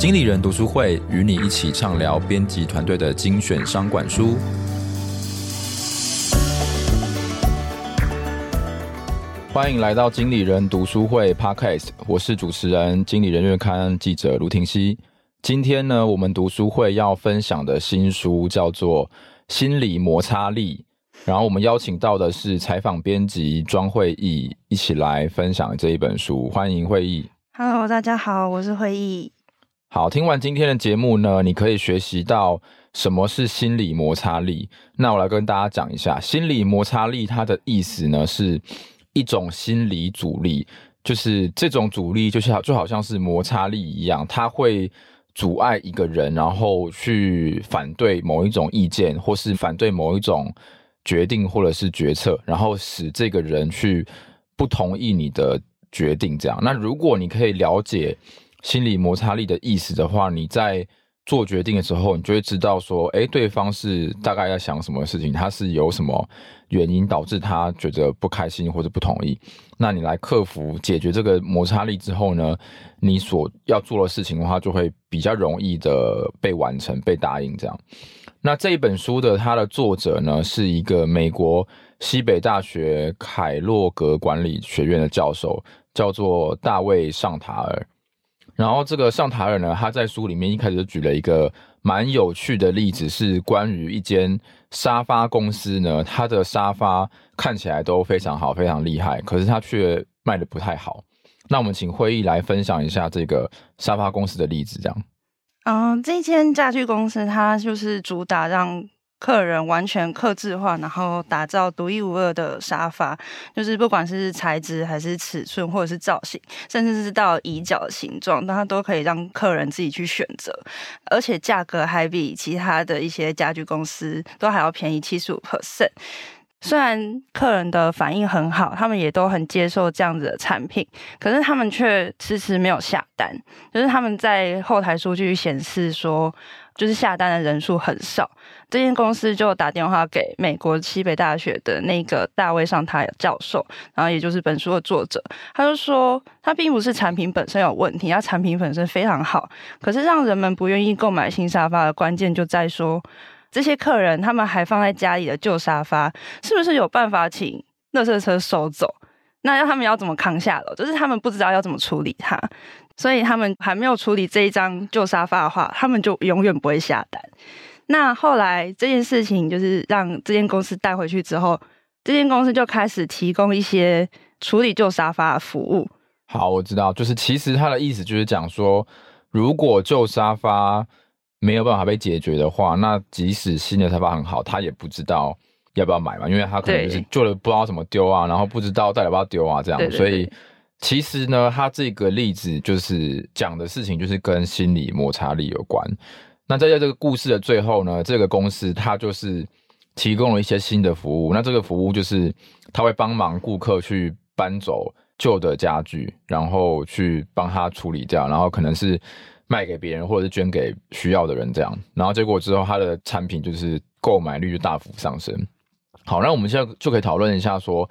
经理人读书会与你一起畅聊编辑团队的精选商管书。欢迎来到经理人读书会 Podcast，我是主持人经理人月刊记者卢廷熙。今天呢，我们读书会要分享的新书叫做《心理摩擦力》，然后我们邀请到的是采访编辑庄慧忆，一起来分享这一本书。欢迎慧忆。Hello，大家好，我是慧忆。好，听完今天的节目呢，你可以学习到什么是心理摩擦力。那我来跟大家讲一下，心理摩擦力它的意思呢，是一种心理阻力，就是这种阻力就像就好像是摩擦力一样，它会阻碍一个人，然后去反对某一种意见，或是反对某一种决定或者是决策，然后使这个人去不同意你的决定。这样，那如果你可以了解。心理摩擦力的意思的话，你在做决定的时候，你就会知道说，哎，对方是大概在想什么事情，他是有什么原因导致他觉得不开心或者不同意。那你来克服、解决这个摩擦力之后呢，你所要做的事情的话，就会比较容易的被完成、被答应这样。那这一本书的它的作者呢，是一个美国西北大学凯洛格管理学院的教授，叫做大卫尚塔尔。然后这个上塔尔呢，他在书里面一开始就举了一个蛮有趣的例子，是关于一间沙发公司呢，它的沙发看起来都非常好，非常厉害，可是它却卖得不太好。那我们请会议来分享一下这个沙发公司的例子，这样。嗯、呃，这间家具公司它就是主打让。客人完全客制化，然后打造独一无二的沙发，就是不管是材质还是尺寸，或者是造型，甚至是到椅脚的形状，那它都可以让客人自己去选择，而且价格还比其他的一些家具公司都还要便宜七十五 percent。虽然客人的反应很好，他们也都很接受这样子的产品，可是他们却迟迟没有下单，就是他们在后台数据显示说。就是下单的人数很少，这间公司就打电话给美国西北大学的那个大卫上台教授，然后也就是本书的作者，他就说，他并不是产品本身有问题，他产品本身非常好，可是让人们不愿意购买新沙发的关键就在说，这些客人他们还放在家里的旧沙发，是不是有办法请垃圾车收走？那要他们要怎么扛下楼？就是他们不知道要怎么处理它。所以他们还没有处理这一张旧沙发的话，他们就永远不会下单。那后来这件事情就是让这间公司带回去之后，这间公司就开始提供一些处理旧沙发的服务。好，我知道，就是其实他的意思就是讲说，如果旧沙发没有办法被解决的话，那即使新的沙发很好，他也不知道要不要买嘛，因为他可能就是旧的不知道怎么丢啊，然后不知道到底要不要丢啊，这样，对对对，所以。其实呢，他这个例子就是讲的事情，就是跟心理摩擦力有关。那在这个故事的最后呢，这个公司它就是提供了一些新的服务。那这个服务就是他会帮忙顾客去搬走旧的家具，然后去帮他处理掉，然后可能是卖给别人，或者是捐给需要的人这样。然后结果之后，他的产品就是购买率就大幅上升。好，那我们现在就可以讨论一下说。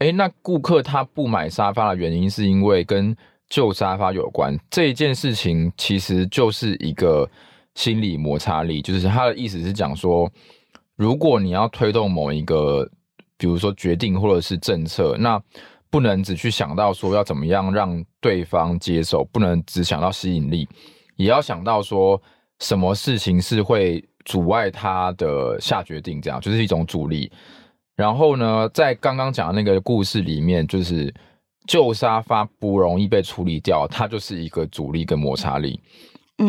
诶，那顾客他不买沙发的原因是因为跟旧沙发有关。这一件事情其实就是一个心理摩擦力，就是他的意思是讲说，如果你要推动某一个，比如说决定或者是政策，那不能只去想到说要怎么样让对方接受，不能只想到吸引力，也要想到说什么事情是会阻碍他的下决定，这样就是一种阻力。然后呢，在刚刚讲的那个故事里面，就是旧沙发不容易被处理掉，它就是一个阻力跟摩擦力。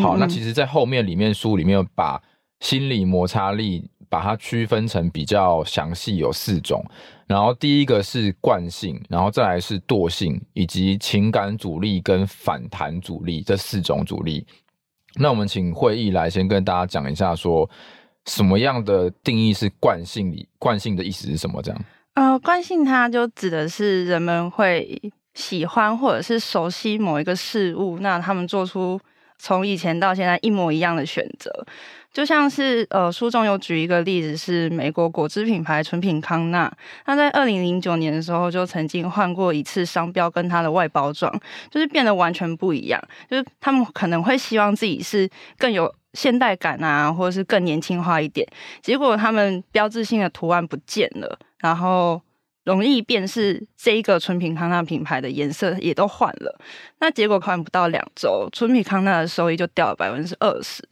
好，那其实，在后面里面书里面把心理摩擦力把它区分成比较详细，有四种。然后第一个是惯性，然后再来是惰性，以及情感阻力跟反弹阻力这四种阻力。那我们请会议来先跟大家讲一下说。什么样的定义是惯性里？惯性的意思是什么？这样？呃，惯性它就指的是人们会喜欢或者是熟悉某一个事物，那他们做出从以前到现在一模一样的选择。就像是呃，书中有举一个例子，是美国果汁品牌纯品康纳，它在二零零九年的时候就曾经换过一次商标跟它的外包装，就是变得完全不一样。就是他们可能会希望自己是更有现代感啊，或者是更年轻化一点，结果他们标志性的图案不见了，然后容易辨识这一个纯品康纳品牌的颜色也都换了。那结果看不到两周，纯品康纳的收益就掉了百分之二十。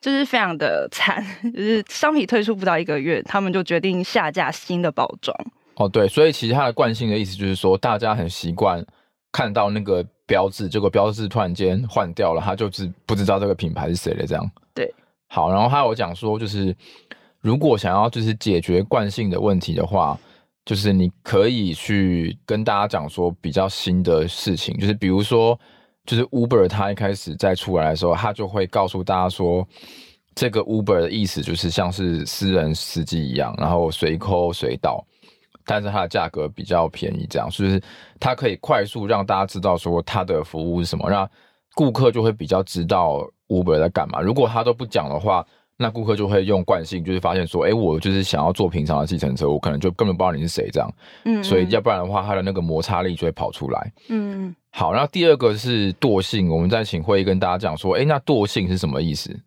就是非常的惨，就是商品推出不到一个月，他们就决定下架新的包装。哦，对，所以其实它的惯性的意思就是说，大家很习惯看到那个标志，结果标志突然间换掉了，他就是不知道这个品牌是谁的这样。对，好，然后还有讲说，就是如果想要就是解决惯性的问题的话，就是你可以去跟大家讲说比较新的事情，就是比如说。就是 Uber，它一开始在出来的时候，它就会告诉大家说，这个 Uber 的意思就是像是私人司机一样，然后随扣随到，但是它的价格比较便宜，这样，就是它可以快速让大家知道说它的服务是什么，让顾客就会比较知道 Uber 在干嘛。如果他都不讲的话，那顾客就会用惯性，就是发现说，哎，我就是想要坐平常的计程车，我可能就根本不知道你是谁这样。嗯，嗯，所以要不然的话，它的那个摩擦力就会跑出来。嗯嗯。好，然后第二个是惰性，我们再请慧跟大家讲说，哎，那惰性是什么意思？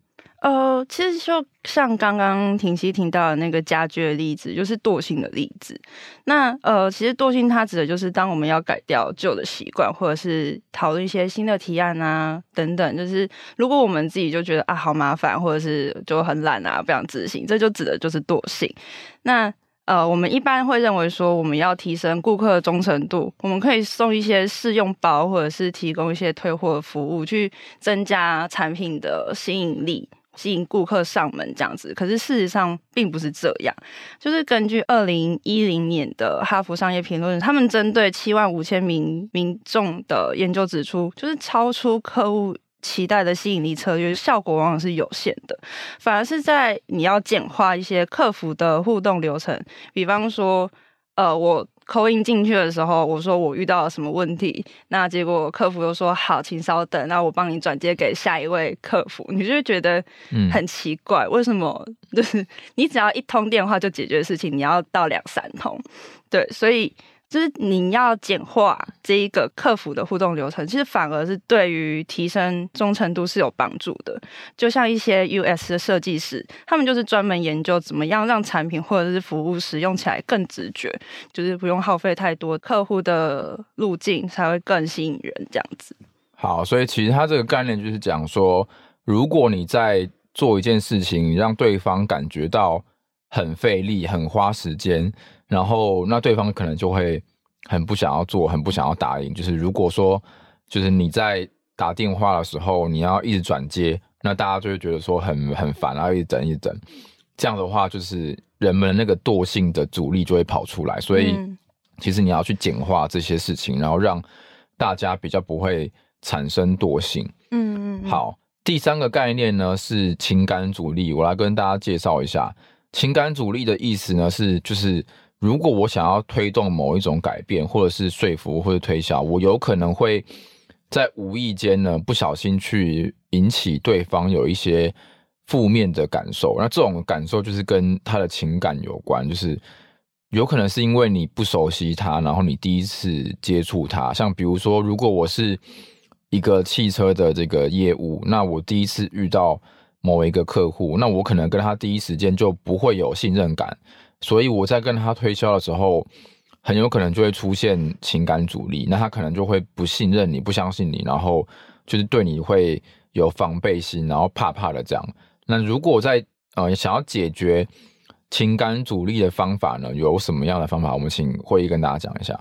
呃，其实就像刚刚婷熙听到的那个家具的例子，就是惰性的例子。那呃，其实惰性它指的就是当我们要改掉旧的习惯，或者是讨论一些新的提案啊等等，就是如果我们自己就觉得啊好麻烦，或者是就很懒啊不想执行，这就指的就是惰性。那呃，我们一般会认为说，我们要提升顾客的忠诚度，我们可以送一些试用包，或者是提供一些退货服务，去增加产品的吸引力。吸引顾客上门这样子，可是事实上并不是这样。就是根据二零一零年的《哈佛商业评论》，他们针对七万五千名民众的研究指出，就是超出客户期待的吸引力策略效果往往是有限的，反而是在你要简化一些客服的互动流程，比方说，呃，我。call in 进去的时候，我说我遇到了什么问题，那结果客服又说好，请稍等，那我帮你转接给下一位客服，你就会觉得很奇怪，嗯、为什么 就是你只要一通电话就解决的事情，你要到两三通，对，所以。就是你要简化这一个客服的互动流程，其实反而是对于提升忠诚度是有帮助的。就像一些 US 的设计师，他们就是专门研究怎么样让产品或者是服务使用起来更直觉，就是不用耗费太多客户的路径，才会更吸引人这样子。好，所以其实他这个概念就是讲说，如果你在做一件事情，让对方感觉到很费力、很花时间。然后，那对方可能就会很不想要做，很不想要答应。就是如果说，就是你在打电话的时候，你要一直转接，那大家就会觉得说很很烦，然后一直等一直等。这样的话，就是人们那个惰性的阻力就会跑出来。所以，其实你要去简化这些事情，然后让大家比较不会产生惰性。嗯嗯。好，第三个概念呢是情感阻力，我来跟大家介绍一下。情感阻力的意思呢是就是。如果我想要推动某一种改变，或者是说服或者推销，我有可能会在无意间呢不小心去引起对方有一些负面的感受。那这种感受就是跟他的情感有关，就是有可能是因为你不熟悉他，然后你第一次接触他。像比如说，如果我是一个汽车的这个业务，那我第一次遇到某一个客户，那我可能跟他第一时间就不会有信任感。所以我在跟他推销的时候，很有可能就会出现情感阻力，那他可能就会不信任你，不相信你，然后就是对你会有防备心，然后怕怕的这样。那如果在呃想要解决情感阻力的方法呢，有什么样的方法？我们请会议跟大家讲一下。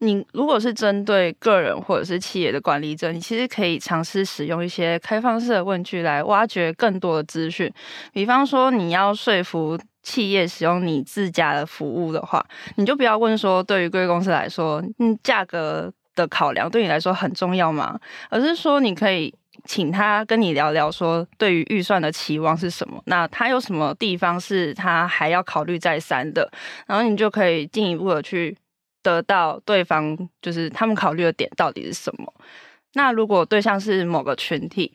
你如果是针对个人或者是企业的管理者，你其实可以尝试使用一些开放式的问句来挖掘更多的资讯，比方说你要说服。企业使用你自家的服务的话，你就不要问说，对于贵公司来说，嗯，价格的考量对你来说很重要吗？而是说，你可以请他跟你聊聊，说对于预算的期望是什么？那他有什么地方是他还要考虑再三的？然后你就可以进一步的去得到对方，就是他们考虑的点到底是什么。那如果对象是某个群体，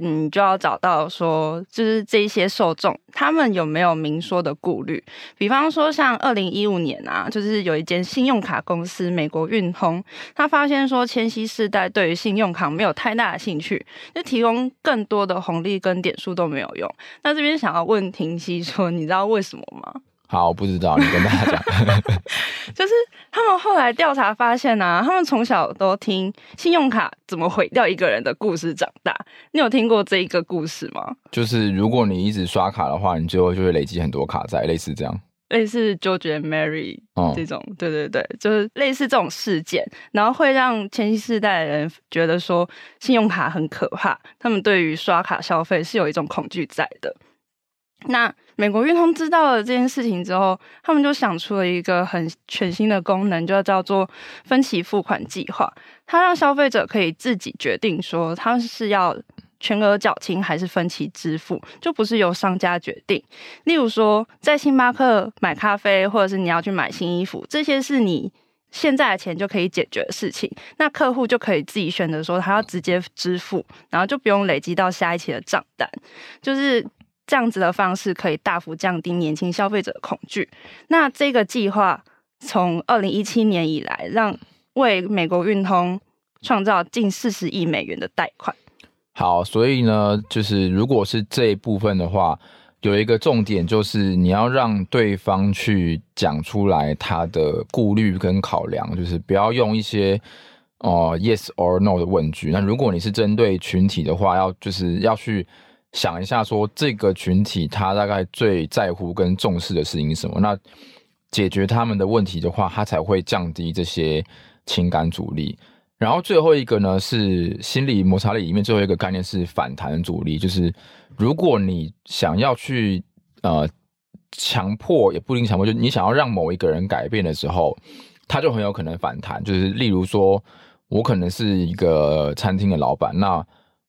你就要找到说，就是这一些受众，他们有没有明说的顾虑？比方说，像二零一五年啊，就是有一间信用卡公司美国运通，他发现说，千禧世代对于信用卡没有太大的兴趣，就提供更多的红利跟点数都没有用。那这边想要问婷熙说，你知道为什么吗？好，我不知道，你跟大家讲。就是他们后来调查发现啊，他们从小都听信用卡怎么毁掉一个人的故事长大。你有听过这一个故事吗？就是如果你一直刷卡的话，你最后就会累积很多卡债，类似这样。类似 George and Mary 这种，嗯、对对对，就是类似这种事件，然后会让千禧世代的人觉得说信用卡很可怕，他们对于刷卡消费是有一种恐惧在的。那美国运通知道了这件事情之后，他们就想出了一个很全新的功能，就叫做分期付款计划。它让消费者可以自己决定说，他是要全额缴清还是分期支付，就不是由商家决定。例如说，在星巴克买咖啡，或者是你要去买新衣服，这些是你现在的钱就可以解决的事情。那客户就可以自己选择说，他要直接支付，然后就不用累积到下一期的账单，就是。这样子的方式可以大幅降低年轻消费者的恐惧。那这个计划从二零一七年以来，让为美国运通创造近四十亿美元的贷款。好，所以呢，就是如果是这一部分的话，有一个重点就是你要让对方去讲出来他的顾虑跟考量，就是不要用一些哦、yes or no 的问句。那如果你是针对群体的话，要就是要去。想一下，说这个群体他大概最在乎跟重视的事情是什么？那解决他们的问题的话，他才会降低这些情感阻力。然后最后一个呢，是心理摩擦力里面最后一个概念是反弹阻力，就是如果你想要去呃强迫，也不一定强迫，就你想要让某一个人改变的时候，他就很有可能反弹。就是例如说，我可能是一个餐厅的老板，那。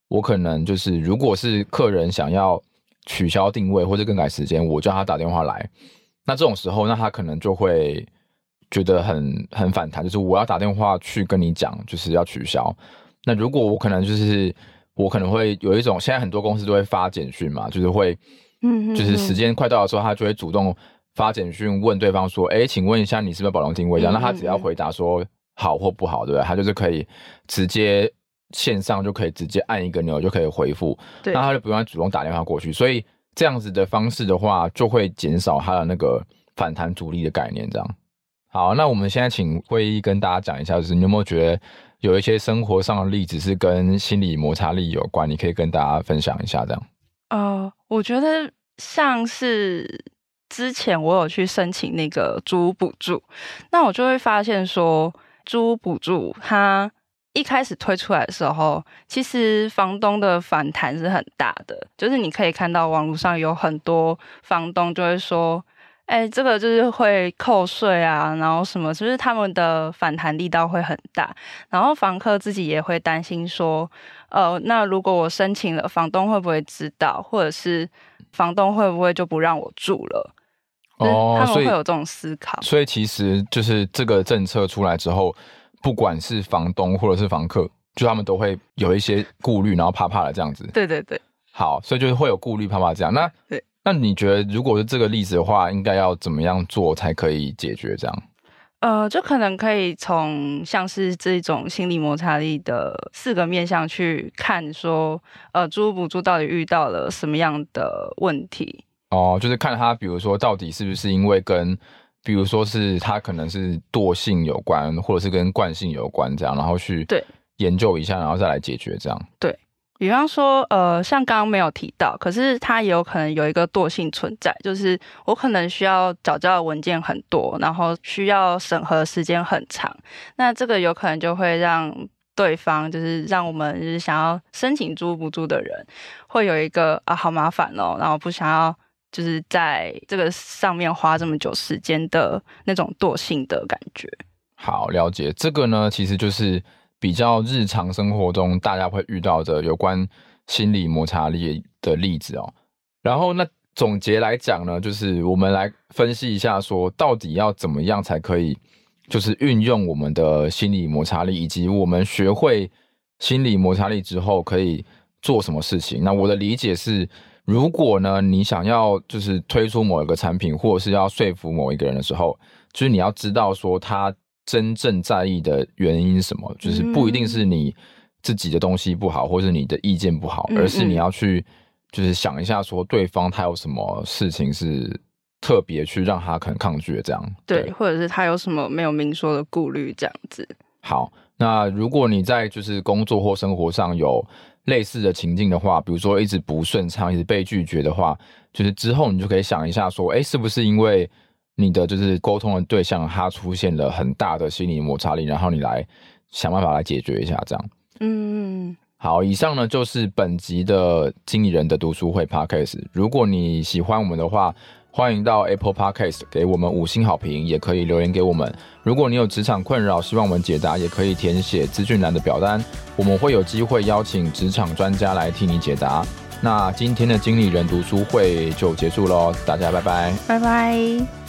我可能就是，如果是客人想要取消定位或者更改时间，我叫他打电话来。那这种时候，那他可能就会觉得很很反弹，就是我要打电话去跟你讲，就是要取消。那如果我可能就是我可能会有一种，现在很多公司都会发简讯嘛，就是会，嗯，就是时间快到的时候，他就会主动发简讯问对方说：“哎，请问一下，你是不是保留定位？”那他只要回答说好或不好，对不对？他就是可以直接。线上就可以直接按一个钮就可以回复，那他就不用主动打电话过去，所以这样子的方式的话，就会减少他的那个反弹阻力的概念。这样，好，那我们现在请会议跟大家讲一下，就是你有没有觉得有一些生活上的例子是跟心理摩擦力有关？你可以跟大家分享一下，这样。呃，我觉得像是之前我有去申请那个租屋补助，那我就会发现说，租屋补助它。一开始推出来的时候，其实房东的反弹是很大的，就是你可以看到网络上有很多房东就会说：“哎、欸，这个就是会扣税啊，然后什么，就是他们的反弹力道会很大。”然后房客自己也会担心说：“呃，那如果我申请了，房东会不会知道，或者是房东会不会就不让我住了？”哦，他们会有这种思考。所以其实就是这个政策出来之后。不管是房东或者是房客，就他们都会有一些顾虑，然后怕怕的这样子。对对对，好，所以就是会有顾虑，怕怕这样。那对，那你觉得如果是这个例子的话，应该要怎么样做才可以解决这样？呃，就可能可以从像是这种心理摩擦力的四个面向去看，说呃，租不租到底遇到了什么样的问题？哦，就是看他，比如说到底是不是因为跟。比如说是他可能是惰性有关，或者是跟惯性有关这样，然后去对研究一下，然后再来解决这样。对，比方说，呃，像刚刚没有提到，可是他也有可能有一个惰性存在，就是我可能需要找交的文件很多，然后需要审核时间很长，那这个有可能就会让对方，就是让我们就是想要申请租屋补助的人，会有一个啊好麻烦哦，然后不想要。就是在这个上面花这么久时间的那种惰性的感觉。好，了解。这个呢，其实就是比较日常生活中大家会遇到的有关心理摩擦力的例子哦。然后那总结来讲呢，就是我们来分析一下，说到底要怎么样才可以，就是运用我们的心理摩擦力，以及我们学会心理摩擦力之后可以做什么事情。那我的理解是，如果呢你想要就是推出某一个产品，或者是要说服某一个人的时候，就是你要知道说他真正在意的原因是什么，就是不一定是你自己的东西不好，或是你的意见不好，而是你要去就是想一下说对方他有什么事情是。特别去让他可能抗拒的这样，对，对，或者是他有什么没有明说的顾虑这样子。好，那如果你在就是工作或生活上有类似的情境的话，比如说一直不顺畅，一直被拒绝的话，就是之后你就可以想一下说，哎，是不是因为你的就是沟通的对象他出现了很大的心理摩擦力，然后你来想办法来解决一下这样。嗯，好，以上呢就是本集的经理人的读书会 Podcast。如果你喜欢我们的话，欢迎到 Apple Podcast 给我们五星好评，也可以留言给我们。如果你有职场困扰，希望我们解答，也可以填写资讯栏的表单，我们会有机会邀请职场专家来替你解答。那今天的经理人读书会就结束喽，大家拜拜，拜拜。